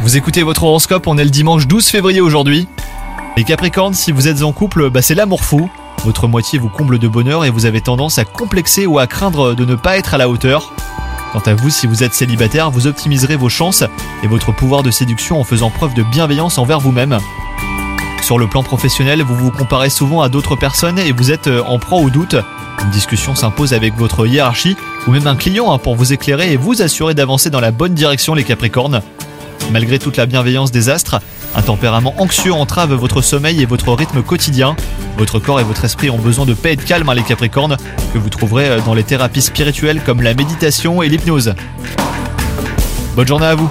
Vous écoutez votre horoscope, on est le dimanche 12 février aujourd'hui. Les Capricornes, si vous êtes en couple, bah c'est l'amour fou. Votre moitié vous comble de bonheur et vous avez tendance à complexer ou à craindre de ne pas être à la hauteur. Quant à vous, si vous êtes célibataire, vous optimiserez vos chances et votre pouvoir de séduction en faisant preuve de bienveillance envers vous-même. Sur le plan professionnel, vous vous comparez souvent à d'autres personnes et vous êtes euh, en proie au doute. Une discussion s'impose avec votre hiérarchie ou même un client hein, pour vous éclairer et vous assurer d'avancer dans la bonne direction les Capricornes. Malgré toute la bienveillance des astres, un tempérament anxieux entrave votre sommeil et votre rythme quotidien. Votre corps et votre esprit ont besoin de paix et de calme, hein, les Capricornes, que vous trouverez euh, dans les thérapies spirituelles comme la méditation et l'hypnose. Bonne journée à vous